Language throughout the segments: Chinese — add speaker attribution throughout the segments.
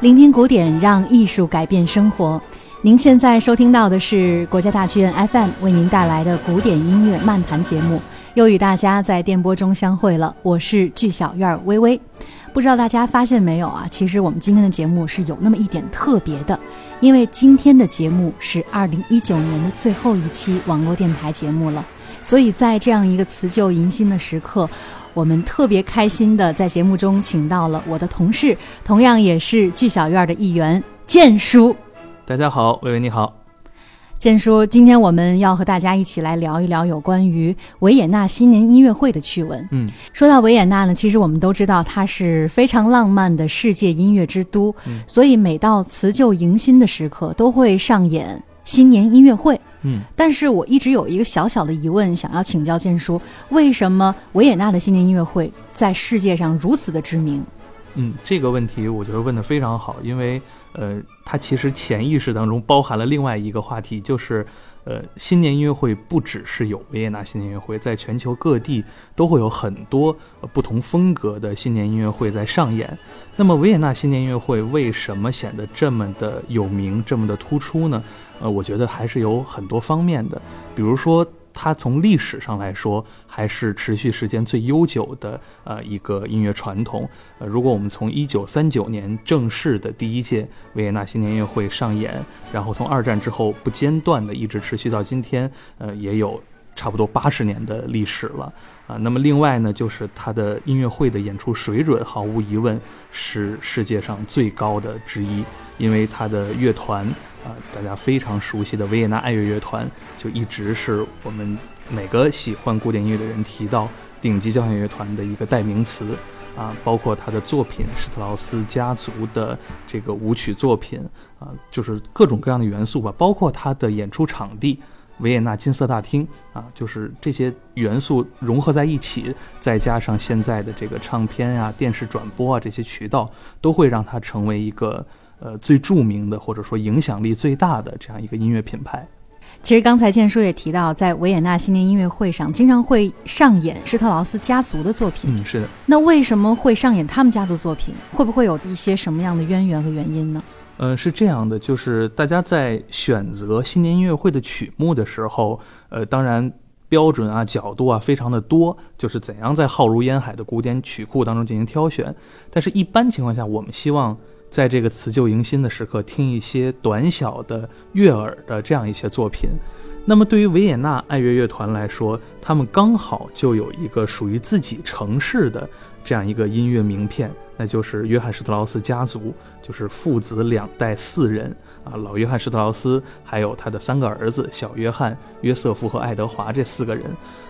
Speaker 1: 聆听古典，让艺术改变生活。您现在收听到的是国家大剧院 FM 为您带来的古典音乐漫谈节目，又与大家在电波中相会了。我是剧小院微微。不知道大家发现没有啊？其实我们今天的节目是有那么一点特别的，因为今天的节目是二零一九年的最后一期网络电台节目了，所以在这样一个辞旧迎新的时刻。我们特别开心的在节目中请到了我的同事，同样也是剧小院的一员，建叔。
Speaker 2: 大家好，薇薇你好，
Speaker 1: 建叔，今天我们要和大家一起来聊一聊有关于维也纳新年音乐会的趣闻。
Speaker 2: 嗯，
Speaker 1: 说到维也纳呢，其实我们都知道它是非常浪漫的世界音乐之都，所以每到辞旧迎新的时刻，都会上演新年音乐会。
Speaker 2: 嗯，
Speaker 1: 但是我一直有一个小小的疑问，想要请教建叔，为什么维也纳的新年音乐会在世界上如此的知名？
Speaker 2: 嗯，这个问题我觉得问的非常好，因为呃，它其实潜意识当中包含了另外一个话题，就是呃，新年音乐会不只是有维也纳新年音乐会，在全球各地都会有很多不同风格的新年音乐会在上演。那么维也纳新年音乐会为什么显得这么的有名，这么的突出呢？呃，我觉得还是有很多方面的，比如说。它从历史上来说，还是持续时间最悠久的呃一个音乐传统。呃，如果我们从一九三九年正式的第一届维也纳新年音乐会上演，然后从二战之后不间断的一直持续到今天，呃，也有差不多八十年的历史了啊。那么另外呢，就是它的音乐会的演出水准，毫无疑问是世界上最高的之一，因为它的乐团。啊，大家非常熟悉的维也纳爱乐乐团，就一直是我们每个喜欢古典音乐的人提到顶级交响乐团的一个代名词。啊，包括他的作品，施特劳斯家族的这个舞曲作品，啊，就是各种各样的元素吧。包括他的演出场地，维也纳金色大厅，啊，就是这些元素融合在一起，再加上现在的这个唱片啊、电视转播啊这些渠道，都会让它成为一个。呃，最著名的或者说影响力最大的这样一个音乐品牌，
Speaker 1: 其实刚才建叔也提到，在维也纳新年音乐会上经常会上演施特劳斯家族的作品。
Speaker 2: 嗯，是的。
Speaker 1: 那为什么会上演他们家族作品？会不会有一些什么样的渊源和原因呢？
Speaker 2: 呃，是这样的，就是大家在选择新年音乐会的曲目的时候，呃，当然标准啊、角度啊非常的多，就是怎样在浩如烟海的古典曲库当中进行挑选。但是，一般情况下，我们希望。在这个辞旧迎新的时刻，听一些短小的悦耳的这样一些作品。那么，对于维也纳爱乐乐团来说，他们刚好就有一个属于自己城市的这样一个音乐名片，那就是约翰施特劳斯家族，就是父子两代四人啊，老约翰施特劳斯，还有他的三个儿子小约翰、约瑟夫和爱德华这四个人。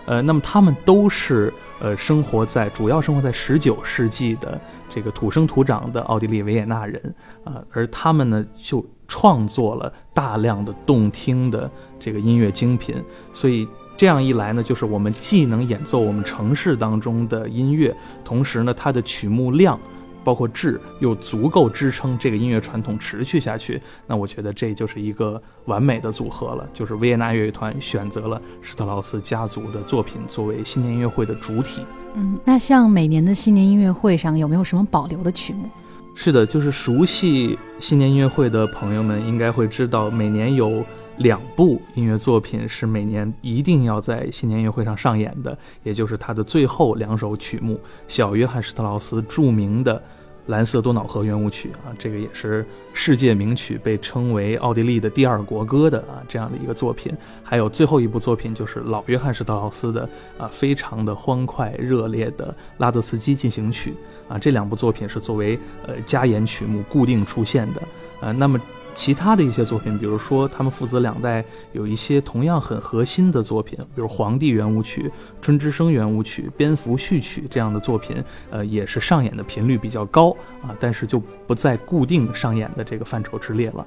Speaker 2: 呃，那么他们都是呃生活在主要生活在十九世纪的。这个土生土长的奥地利维也纳人啊，而他们呢就创作了大量的动听的这个音乐精品，所以这样一来呢，就是我们既能演奏我们城市当中的音乐，同时呢，它的曲目量。包括质又足够支撑这个音乐传统持续下去，那我觉得这就是一个完美的组合了。就是维也纳乐团选择了施特劳斯家族的作品作为新年音乐会的主体。
Speaker 1: 嗯，那像每年的新年音乐会上有没有什么保留的曲目？
Speaker 2: 是的，就是熟悉新年音乐会的朋友们应该会知道，每年有两部音乐作品是每年一定要在新年音乐会上上演的，也就是他的最后两首曲目——小约翰施特劳斯著名的。蓝色多瑙河圆舞曲啊，这个也是世界名曲，被称为奥地利的第二国歌的啊，这样的一个作品。还有最后一部作品就是老约翰施特劳斯的啊，非常的欢快热烈的拉德斯基进行曲啊，这两部作品是作为呃加演曲目固定出现的啊，那么。其他的一些作品，比如说他们父子两代有一些同样很核心的作品，比如《皇帝圆舞曲》《春之声圆舞曲》《蝙蝠序曲》这样的作品，呃，也是上演的频率比较高啊，但是就不在固定上演的这个范畴之列了。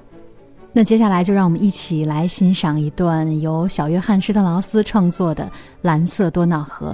Speaker 1: 那接下来就让我们一起来欣赏一段由小约翰施特劳斯创作的《蓝色多瑙河》。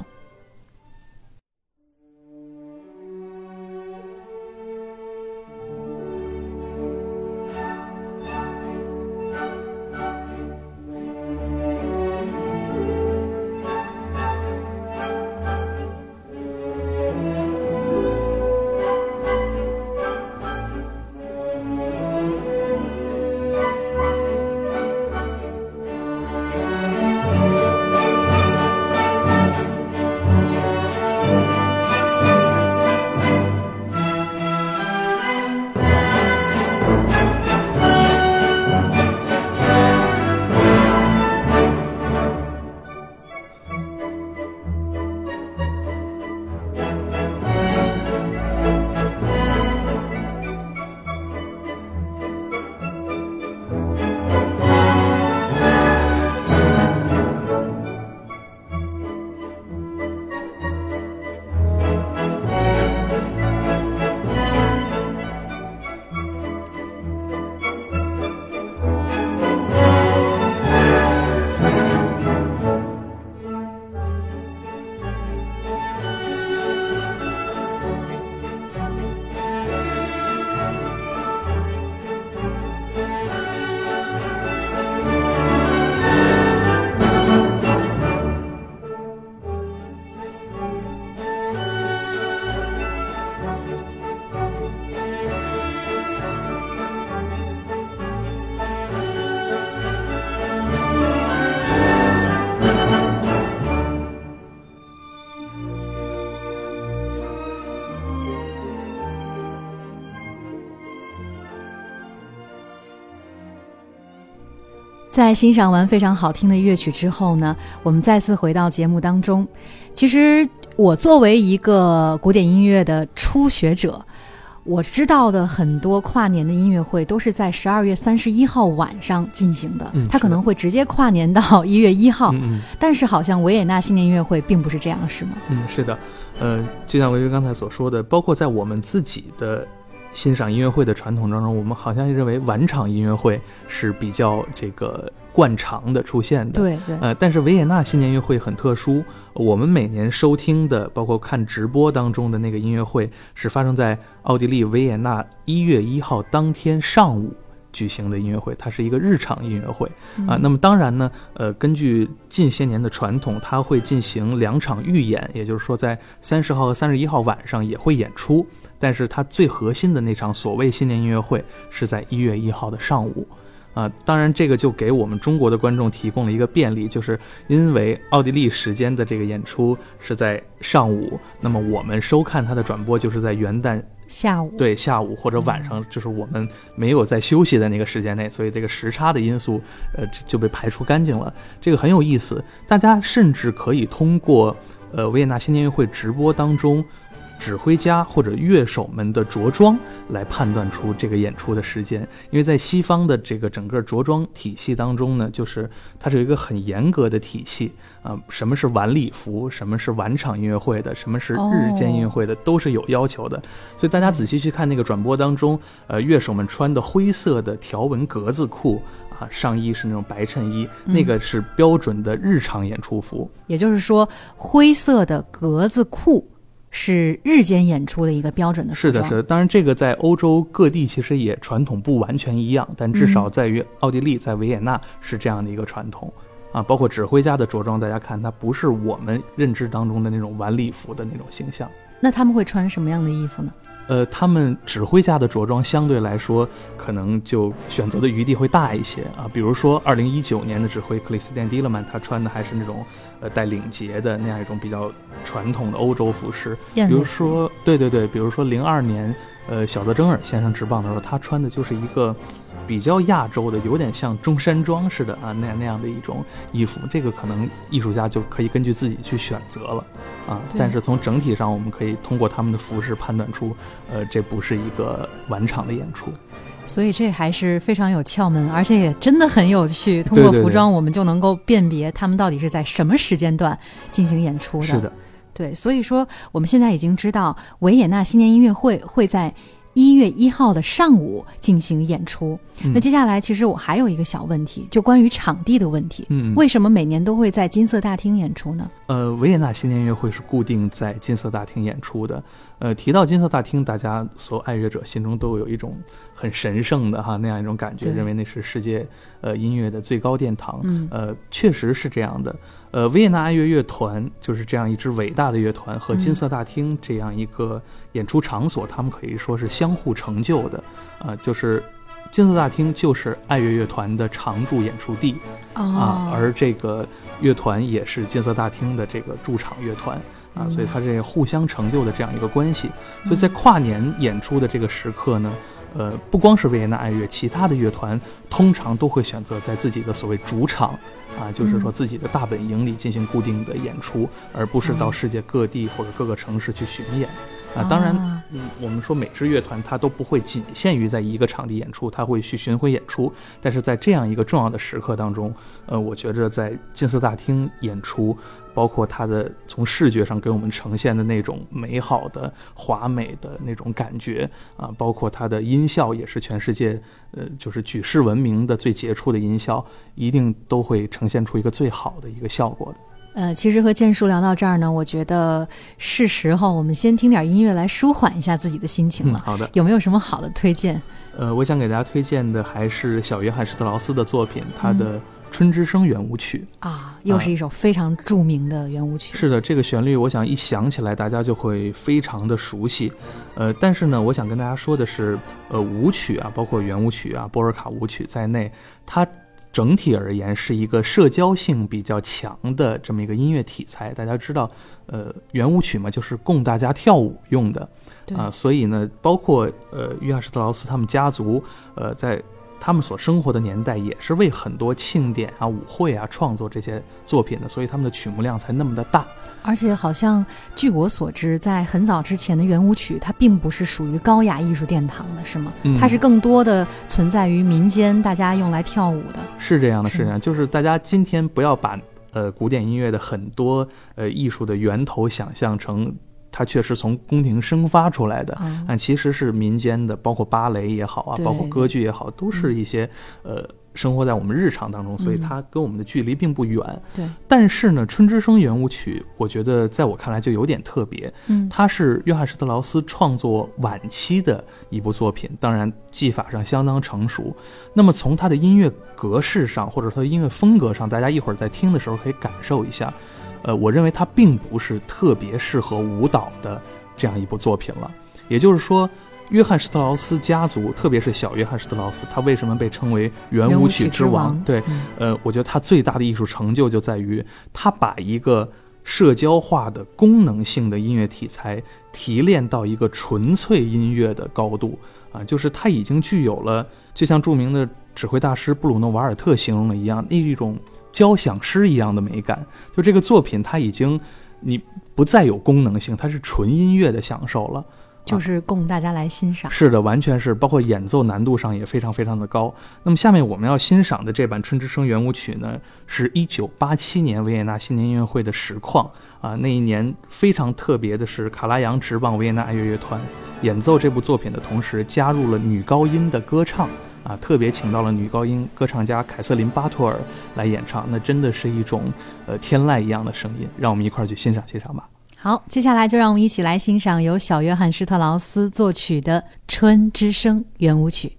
Speaker 1: 在欣赏完非常好听的乐曲之后呢，我们再次回到节目当中。其实我作为一个古典音乐的初学者，我知道的很多跨年的音乐会都是在十二月三十一号晚上进行的，
Speaker 2: 嗯
Speaker 1: 它可能会直接跨年到一月一号。
Speaker 2: 嗯
Speaker 1: 但是好像维也纳新年音乐会并不是这样，是吗？
Speaker 2: 嗯，是的，呃，就像维维刚才所说的，包括在我们自己的欣赏音乐会的传统当中，我们好像认为晚场音乐会是比较这个惯常的出现的。
Speaker 1: 对对，
Speaker 2: 呃，但是维也纳新年音乐会很特殊，我们每年收听的，包括看直播当中的那个音乐会，是发生在奥地利维也纳一月一号当天上午举行的音乐会，它是一个日常音乐会啊、那么当然呢，呃，根据近些年的传统，它会进行两场预演，也就是说在三十号和三十一号晚上也会演出，但是它最核心的那场所谓新年音乐会是在一月一号的上午。啊，当然，这个就给我们中国的观众提供了一个便利，就是因为奥地利时间的这个演出是在上午，那么我们收看它的转播就是在元旦
Speaker 1: 下午
Speaker 2: 对下午或者晚上，就是我们没有在休息的那个时间内，所以这个时差的因素，呃，就就被排除干净了。这个很有意思，大家甚至可以通过呃维也纳新年音乐会直播当中。指挥家或者乐手们的着装来判断出这个演出的时间，因为在西方的这个整个着装体系当中呢，就是它是有一个很严格的体系啊、什么是晚礼服，什么是晚场音乐会的，什么是日间音乐会的，都是有要求的。所以大家仔细去看那个转播当中，呃，乐手们穿的灰色的条纹格子裤啊，上衣是那种白衬衣，那个是标准的日常演出服。
Speaker 1: 也就是说，灰色的格子裤是日间演出的一个标准的服
Speaker 2: 是的，是的。当然，这个在欧洲各地其实也传统不完全一样，但至少在于奥地利，在维也纳是这样的一个传统。啊，包括指挥家的着装，大家看，它不是我们认知当中的那种晚礼服的那种形象。
Speaker 1: 那他们会穿什么样的衣服呢？
Speaker 2: 呃，他们指挥家的着装相对来说，可能就选择的余地会大一些啊。比如说，二零一九年的指挥克里斯蒂安·迪勒曼，他穿的还是那种呃带领结的那样一种比较传统的欧洲服饰。比如说，对对对，比如说零二年，呃，小泽征尔先生执棒的时候，他穿的就是一个比较亚洲的，有点像中山装似的啊，那样那样的一种衣服。这个可能艺术家就可以根据自己去选择了啊。但是从整体上，我们可以通过他们的服饰判断出，呃，这不是一个晚场的演出。
Speaker 1: 所以这还是非常有窍门，而且也真的很有趣。通过服装，我们就能够辨别他们到底是在什么时间段进行演出的。
Speaker 2: 是的，
Speaker 1: 对，所以说我们现在已经知道维也纳新年音乐会会在一月一号的上午进行演出。
Speaker 2: 嗯
Speaker 1: 那接下来，其实我还有一个小问题，就关于场地的问题。
Speaker 2: 嗯，
Speaker 1: 为什么每年都会在金色大厅演出呢？
Speaker 2: 呃，维也纳新年音乐会是固定在金色大厅演出的。呃，提到金色大厅，大家所有爱乐者心中都有一种很神圣的哈那样一种感觉，认为那是世界呃音乐的最高殿堂。
Speaker 1: 嗯
Speaker 2: 呃，确实是这样的。呃，维也纳爱乐乐团就是这样一支伟大的乐团，和金色大厅这样一个演出场所，他们可以说是相互成就的。呃、就是金色大厅就是爱乐乐团的常驻演出地。
Speaker 1: 哦
Speaker 2: 啊，而这个乐团也是金色大厅的这个驻场乐团啊，
Speaker 1: 嗯
Speaker 2: 所以它这个互相成就的这样一个关系。所以在跨年演出的这个时刻呢，呃，不光是维也纳爱乐，其他的乐团通常都会选择在自己的所谓主场啊，就是说
Speaker 1: 嗯
Speaker 2: 自己的大本营里进行固定的演出，而不是到
Speaker 1: 嗯
Speaker 2: 世界各地或者各个城市去巡演。啊，当然，
Speaker 1: 啊
Speaker 2: 嗯，我们说每支乐团它都不会仅限于在一个场地演出，它会去巡回演出。但是在这样一个重要的时刻当中，呃，我觉着在金色大厅演出，包括它的从视觉上给我们呈现的那种美好的、华美的那种感觉啊，包括它的音效也是全世界呃就是举世闻名的最杰出的音效，一定都会呈现出一个最好的一个效果的。
Speaker 1: 呃，其实和建叔聊到这儿呢，我觉得是时候我们先听点音乐来舒缓一下自己的心情
Speaker 2: 嗯，
Speaker 1: 了。
Speaker 2: 好的。
Speaker 1: 有没有什么好的推荐？
Speaker 2: 呃，我想给大家推荐的还是小约翰施特劳斯的作品，他的《春之声》圆舞曲。
Speaker 1: 啊，又是一首非常著名的圆舞曲。
Speaker 2: 是的，这个旋律，我想一想起来，大家就会非常的熟悉。呃，但是呢，我想跟大家说的是，呃，舞曲啊，包括圆舞曲啊、波尔卡舞曲在内，它整体而言是一个社交性比较强的这么一个音乐题材。大家知道，呃，圆舞曲嘛，就是供大家跳舞用的
Speaker 1: 对
Speaker 2: 啊、所以呢，包括呃约翰施特劳斯他们家族，呃，在他们所生活的年代也是为很多庆典啊、舞会啊创作这些作品的，所以他们的曲目量才那么的大。
Speaker 1: 而且好像据我所知，在很早之前的圆舞曲，它并不是属于高雅艺术殿堂的，是吗？
Speaker 2: 嗯
Speaker 1: 它是更多的存在于民间，大家用来跳舞的。
Speaker 2: 是这样的，
Speaker 1: 是
Speaker 2: 是这样，就是大家今天不要把呃古典音乐的很多呃艺术的源头想象成它确实从宫廷生发出来的，
Speaker 1: 啊，
Speaker 2: 但其实是民间的，包括芭蕾也好啊，包括歌剧也好，都是一些呃生活在我们日常当中，所以
Speaker 1: 嗯
Speaker 2: 它跟我们的距离并不远。
Speaker 1: 对，
Speaker 2: 但是呢，《春之声》圆舞曲，我觉得在我看来就有点特别，
Speaker 1: 嗯，
Speaker 2: 它是约翰施特劳斯创作晚期的一部作品，当然技法上相当成熟。那么从它的音乐格式上，或者它的音乐风格上，大家一会儿在听的时候可以感受一下。呃，我认为它并不是特别适合舞蹈的这样一部作品了。也就是说，约翰施特劳斯家族，特别是小约翰施特劳斯，他为什么被称为圆舞曲之王？对，
Speaker 1: 嗯
Speaker 2: 呃，我觉得他最大的艺术成就就在于他把一个社交化的功能性的音乐题材提炼到一个纯粹音乐的高度啊，就是他已经具有了，就像著名的指挥大师布鲁诺瓦尔特形容的一样，那一种交响诗一样的美感。就这个作品，它已经你不再有功能性，它是纯音乐的享受了。
Speaker 1: 就是供大家来欣赏。
Speaker 2: 是的，完全是，包括演奏难度上也非常非常的高。那么下面我们要欣赏的这版《春之声》圆舞曲呢，是一九八七年维也纳新年音乐会的实况啊。那一年非常特别的是，卡拉扬执棒维也纳爱乐乐团演奏这部作品的同时，加入了女高音的歌唱啊，特别请到了女高音歌唱家凯瑟琳巴托尔来演唱，那真的是一种呃天籁一样的声音。让我们一块儿去欣赏欣赏吧。
Speaker 1: 好，接下来就让我们一起来欣赏由小约翰施特劳斯作曲的《春之声》圆舞曲。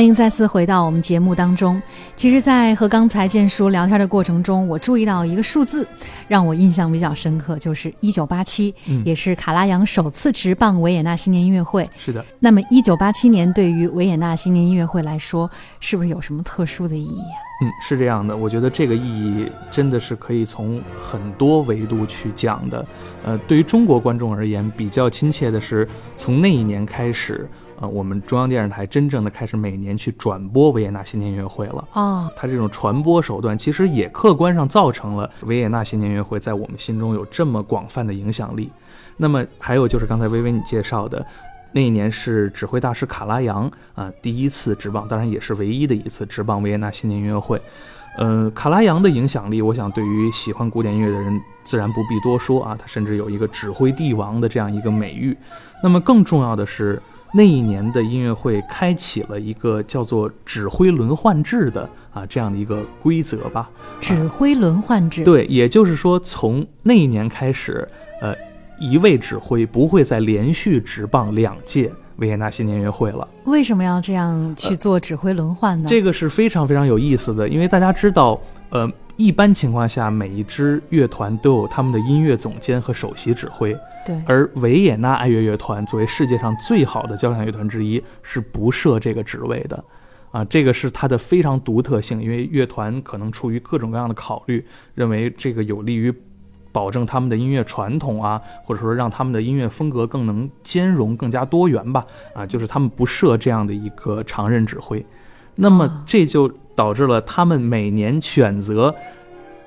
Speaker 1: 欢迎再次回到我们节目当中。其实，在和刚才建叔聊天的过程中，我注意到一个数字，让我印象比较深刻，就是一九八七，
Speaker 2: 嗯
Speaker 1: 也是卡拉扬首次执棒维也纳新年音乐会。
Speaker 2: 是的，
Speaker 1: 那么，一九八七年对于维也纳新年音乐会来说，是不是有什么特殊的意义啊？
Speaker 2: 嗯，是这样的，我觉得这个意义真的是可以从很多维度去讲的。呃，对于中国观众而言，比较亲切的是，从那一年开始，呃，我们中央电视台真正的开始每年去转播维也纳新年音乐会了。
Speaker 1: 啊，
Speaker 2: 它这种传播手段，其实也客观上造成了维也纳新年音乐会在我们心中有这么广泛的影响力。那么还有就是刚才微微你介绍的，那一年是指挥大师卡拉扬啊、第一次执棒，当然也是唯一的一次执棒维也纳新年音乐会。呃，卡拉扬的影响力，我想对于喜欢古典音乐的人自然不必多说啊，他甚至有一个指挥帝王的这样一个美誉。那么更重要的是，那一年的音乐会开启了一个叫做指挥轮换制的啊这样的一个规则吧。
Speaker 1: 指挥轮换制。
Speaker 2: 对，也就是说，从那一年开始，呃，一位指挥不会再连续执棒两届维也纳新年音乐会了。
Speaker 1: 为什么要这样去做指挥轮换呢？
Speaker 2: 这个是非常非常有意思的，因为大家知道，呃，一般情况下，每一支乐团都有他们的音乐总监和首席指挥，
Speaker 1: 对，
Speaker 2: 而维也纳爱乐乐团作为世界上最好的交响乐团之一，是不设这个职位的。啊，这个是它的非常独特性，因为乐团可能出于各种各样的考虑，认为这个有利于保证他们的音乐传统啊，或者说让他们的音乐风格更能兼容、更加多元吧。啊，就是他们不设这样的一个常任指挥，那么
Speaker 1: 啊
Speaker 2: 这就导致了他们每年选择。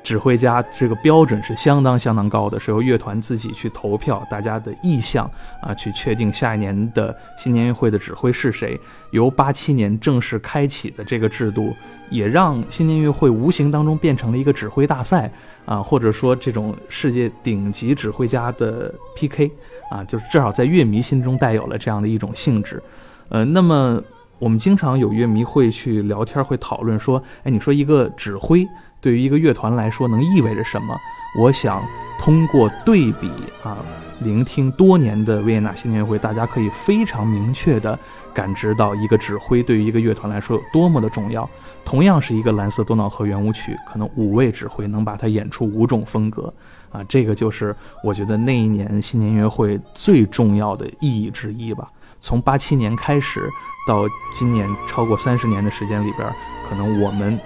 Speaker 2: 指挥家这个标准是相当相当高的，是由乐团自己去投票，大家的意向啊，去确定下一年的新年音乐会的指挥是谁。由八七年正式开启的这个制度，也让新年音乐会无形当中变成了一个指挥大赛啊，或者说这种世界顶级指挥家的 PK 啊，就是至少在乐迷心中带有了这样的一种性质。呃，那么我们经常有乐迷会去聊天，会讨论说，哎，你说一个指挥对于一个乐团来说能意味着什么？我想通过对比啊，聆听多年的维也纳新年音乐会，大家可以非常明确地感知到一个指挥对于一个乐团来说有多么的重要。同样是一个蓝色多瑙河圆舞曲，可能五位指挥能把它演出五种风格啊，这个就是我觉得那一年新年音乐会最重要的意义之一吧。从八七年开始到今年超过三十年的时间里边，可能我们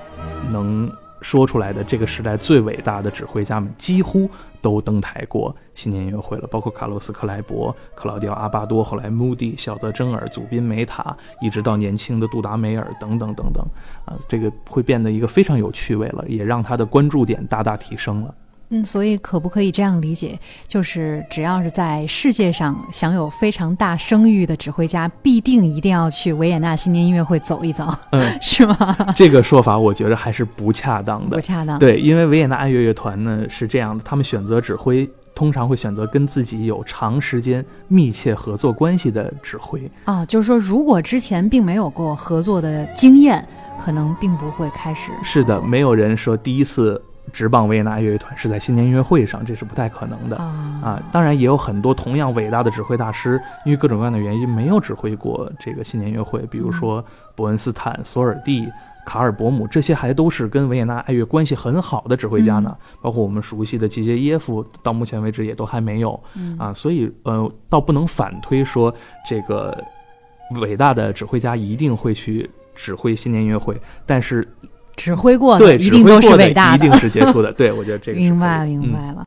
Speaker 2: 能说出来的这个时代最伟大的指挥家们，几乎都登台过新年音乐会了，包括卡洛斯·克莱伯、克劳迪奥·阿巴多，后来穆迪、小泽征尔、祖宾·梅塔，一直到年轻的杜达梅尔等等等等，啊，这个会变得一个非常有趣味了，也让他的关注点大大提升了。
Speaker 1: 嗯，所以可不可以这样理解，就是只要是在世界上享有非常大声誉的指挥家，必定一定要去维也纳新年音乐会走一遭，
Speaker 2: 嗯，
Speaker 1: 是吗？
Speaker 2: 这个说法我觉得还是不恰当的
Speaker 1: 不。恰当。
Speaker 2: 对，因为维也纳爱乐乐团呢是这样的，他们选择指挥通常会选择跟自己有长时间密切合作关系的指挥。
Speaker 1: 啊，就是说，如果之前并没有过合作的经验，可能并不会开始。
Speaker 2: 是的，没有人说第一次执棒维也纳爱乐乐团是在新年音乐会上，这是不太可能的。
Speaker 1: 啊
Speaker 2: 啊，当然也有很多同样伟大的指挥大师，因为各种各样的原因没有指挥过这个新年音乐会，比如说伯恩斯坦、索尔蒂、卡尔伯姆，这些还都是跟维也纳爱乐关系很好的指挥家呢。包括我们熟悉的季杰耶夫，到目前为止也都还没有
Speaker 1: 嗯
Speaker 2: 啊，所以呃，倒不能反推说这个伟大的指挥家一定会去指挥新年音乐会，但是
Speaker 1: 指挥过的
Speaker 2: 对
Speaker 1: 一定都是伟大的
Speaker 2: 一定。是杰出的。对，我觉得这个
Speaker 1: 明白明白了。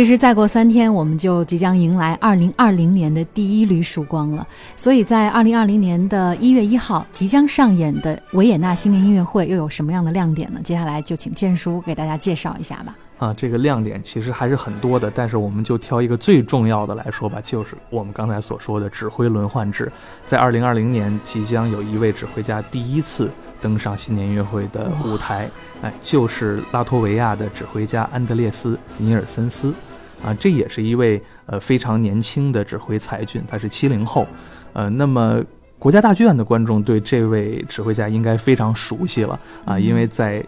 Speaker 1: 其实再过三天，我们就即将迎来二零二零年的第一缕曙光了。所以在二零二零年的一月一号即将上演的维也纳新年音乐会又有什么样的亮点呢？接下来就请建叔给大家介绍一下吧。
Speaker 2: 啊，这个亮点其实还是很多的，但是我们就挑一个最重要的来说吧，就是我们刚才所说的指挥轮换制。在二零二零年，即将有一位指挥家第一次登上新年音乐会的舞台，哎，就是拉脱维亚的指挥家安德烈斯·尼尔森斯。啊，这也是一位呃非常年轻的指挥才俊，他是七零后。呃，那么国家大剧院的观众对这位指挥家应该非常熟悉了啊，因为在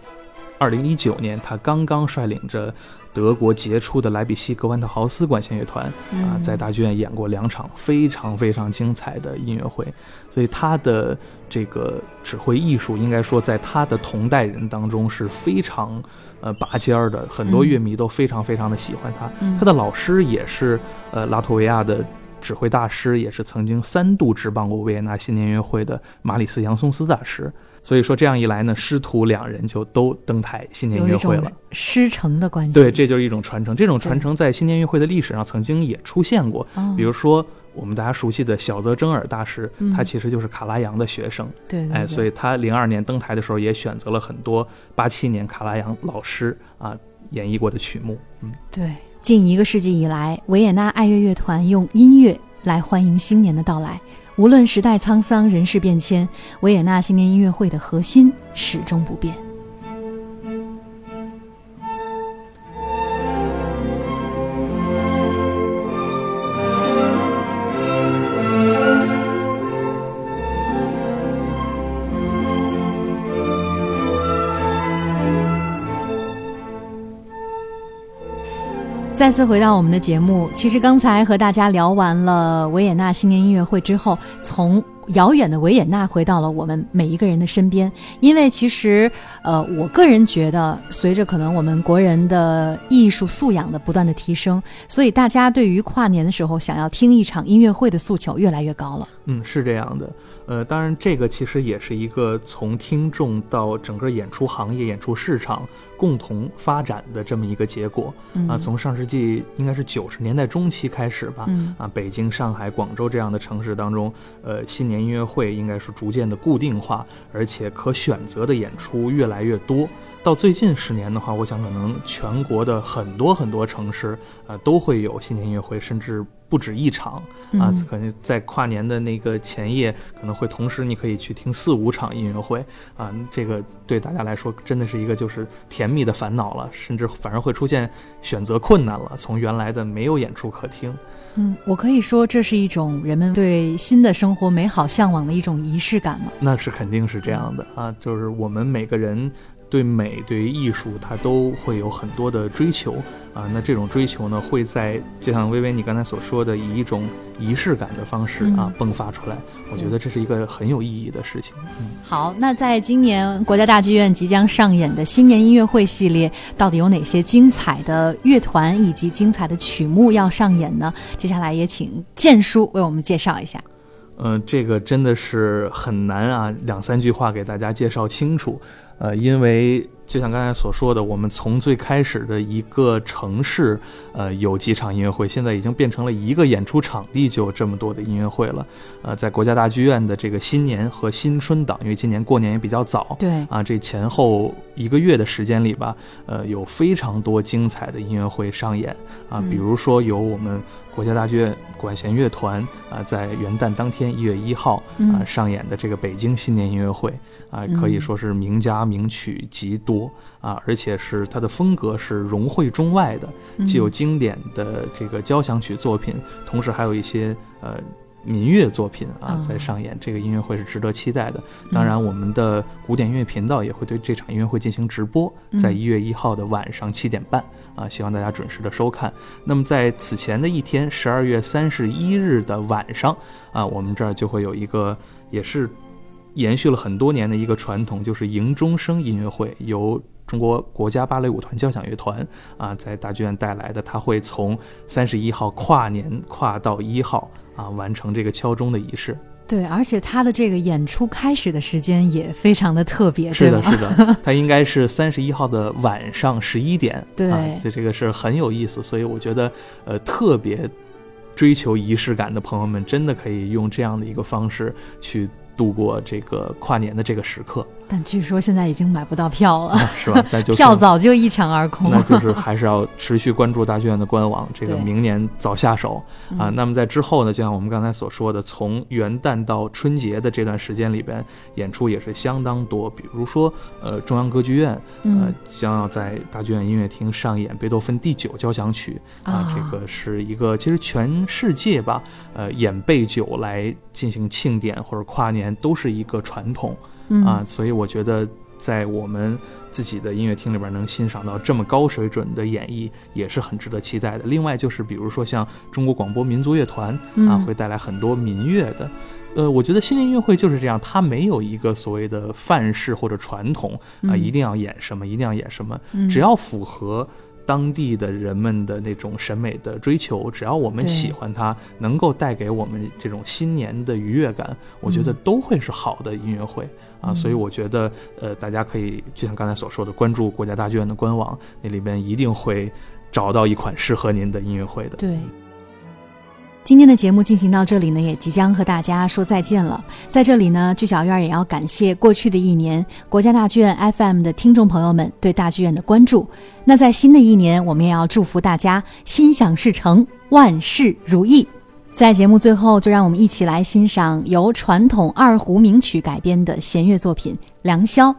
Speaker 2: 二零一九年，他刚刚率领着德国杰出的莱比锡格万特豪斯管弦乐团啊，
Speaker 1: 嗯
Speaker 2: 在大剧院演过两场非常非常精彩的音乐会，所以他的这个指挥艺术，应该说在他的同代人当中是非常呃拔尖儿的，很多
Speaker 1: 嗯。
Speaker 2: 乐迷都非常非常的喜欢他。
Speaker 1: 嗯。
Speaker 2: 他的老师也是呃拉脱维亚的指挥大师，也是曾经三度执棒过维也纳新年音乐会的马里斯·杨松斯大师。所以说这样一来呢，师徒两人就都登台新年音乐会了。
Speaker 1: 师承的关系。
Speaker 2: 对，这就是一种传承。这种传承在新年音乐会的历史上曾经也出现过，
Speaker 1: 哦
Speaker 2: 比如说我们大家熟悉的小泽征尔大师，
Speaker 1: 嗯
Speaker 2: 他其实就是卡拉扬的学生。
Speaker 1: 对对对，
Speaker 2: 哎，所以他零二年登台的时候也选择了很多八七年卡拉扬老师啊演绎过的曲目。嗯，
Speaker 1: 对，近一个世纪以来，维也纳爱乐乐团用音乐来欢迎新年的到来。无论时代沧桑，人事变迁，维也纳新年音乐会的核心始终不变。再次回到我们的节目，其实刚才和大家聊完了维也纳新年音乐会之后，从遥远的维也纳回到了我们每一个人的身边。因为其实，呃，我个人觉得，随着可能我们国人的艺术素养的不断的提升，所以大家对于跨年的时候想要听一场音乐会的诉求越来越高了。
Speaker 2: 嗯，是这样的。呃，当然，这个其实也是一个从听众到整个演出行业、演出市场共同发展的这么一个结果
Speaker 1: 嗯
Speaker 2: 啊。从上世纪应该是九十年代中期开始吧，
Speaker 1: 嗯
Speaker 2: 啊，北京、上海、广州这样的城市当中，呃，新年音乐会应该是逐渐的固定化，而且可选择的演出越来越多。到最近十年的话，我想可能全国的很多很多城市，呃，都会有新年音乐会，甚至不止一场啊
Speaker 1: 嗯。
Speaker 2: 可能在跨年的那个前夜，可能会同时你可以去听四五场音乐会啊。这个对大家来说真的是一个就是甜蜜的烦恼了，甚至反而会出现选择困难了，从原来的没有演出可听。
Speaker 1: 嗯，我可以说这是一种人们对新的生活美好向往的一种仪式感吗。
Speaker 2: 那是肯定是这样的啊，就是我们每个人对美、对于艺术，他都会有很多的追求啊。那这种追求呢，会在就像微微你刚才所说的，以一种仪式感的方式啊
Speaker 1: 嗯
Speaker 2: 迸发出来。我觉得这是一个很有意义的事情。嗯，
Speaker 1: 好，那在今年国家大剧院即将上演的新年音乐会系列，到底有哪些精彩的乐团以及精彩的曲目要上演呢？接下来也请建叔为我们介绍一下。
Speaker 2: 呃，这个真的是很难啊，两三句话给大家介绍清楚。呃，因为就像刚才所说的，我们从最开始的一个城市，呃，有几场音乐会，现在已经变成了一个演出场地就有这么多的音乐会了。呃，在国家大剧院的这个新年和新春档，因为今年过年也比较早，
Speaker 1: 对，
Speaker 2: 啊，这前后一个月的时间里吧，呃，有非常多精彩的音乐会上演。啊，
Speaker 1: 嗯。
Speaker 2: 比如说有我们国家大剧院管弦乐团啊，在元旦当天一月一号啊
Speaker 1: 嗯
Speaker 2: 上演的这个北京新年音乐会啊，
Speaker 1: 嗯
Speaker 2: 可以说是名家名曲极多啊，而且是它的风格是融汇中外的，既有
Speaker 1: 嗯
Speaker 2: 经典的这个交响曲作品，同时还有一些呃民乐作品啊
Speaker 1: 哦
Speaker 2: 在上演。这个音乐会是值得期待的。当然，我们的古典音乐频道也会对这场音乐会进行直播，
Speaker 1: 嗯
Speaker 2: 在一月一号的晚上七点半啊，希望大家准时的收看。那么在此前的一天，十二月三十一日的晚上啊，我们这儿就会有一个也是延续了很多年的一个传统，就是迎钟声音乐会，由中国国家芭蕾舞团交响乐团啊，在大剧院带来的，它会从三十一号跨年跨到一号啊，完成这个敲钟的仪式。
Speaker 1: 对，而且他的这个演出开始的时间也非常的特别，
Speaker 2: 是的，是的，他应该是三十一号的晚上十一点。
Speaker 1: 对
Speaker 2: 啊，以这个是很有意思，所以我觉得，呃，特别追求仪式感的朋友们，真的可以用这样的一个方式去度过这个跨年的这个时刻，
Speaker 1: 但据说现在已经买不到票了，
Speaker 2: 啊、是吧？那就 是
Speaker 1: 票早就一抢而空。
Speaker 2: 那就是还是要持续关注大剧院的官网，这个明年早下手啊。
Speaker 1: 嗯
Speaker 2: 那么在之后呢，就像我们刚才所说的，从元旦到春节的这段时间里边，演出也是相当多。比如说，呃，中央歌剧院呃
Speaker 1: 嗯
Speaker 2: 将要在大剧院音乐厅上演贝多芬第九交响曲啊，
Speaker 1: 啊
Speaker 2: 这个是一个其实全世界吧，呃，演贝九来进行庆典或者跨年都是一个传统。
Speaker 1: 嗯
Speaker 2: 啊，所以我觉得在我们自己的音乐厅里边能欣赏到这么高水准的演绎，也是很值得期待的。另外就是比如说像中国广播民族乐团啊，
Speaker 1: 嗯
Speaker 2: 会带来很多民乐的。呃，我觉得新年音乐会就是这样，它没有一个所谓的范式或者传统啊，
Speaker 1: 嗯
Speaker 2: 一定要演什么，一定要演什么，
Speaker 1: 嗯
Speaker 2: 只要符合当地的人们的那种审美的追求，只要我们喜欢它，能够带给我们这种新年的愉悦感，我觉得
Speaker 1: 嗯
Speaker 2: 都会是好的音乐会。啊，
Speaker 1: 嗯
Speaker 2: 所以我觉得，呃，大家可以就像刚才所说的，关注国家大剧院的官网，那里边一定会找到一款适合您的音乐会的。
Speaker 1: 对。今天的节目进行到这里呢，也即将和大家说再见了。在这里呢，剧小院也要感谢过去的一年国家大剧院 FM 的听众朋友们对大剧院的关注。那在新的一年，我们也要祝福大家心想事成，万事如意。在节目最后，就让我们一起来欣赏由传统二胡名曲改编的弦乐作品《良宵》。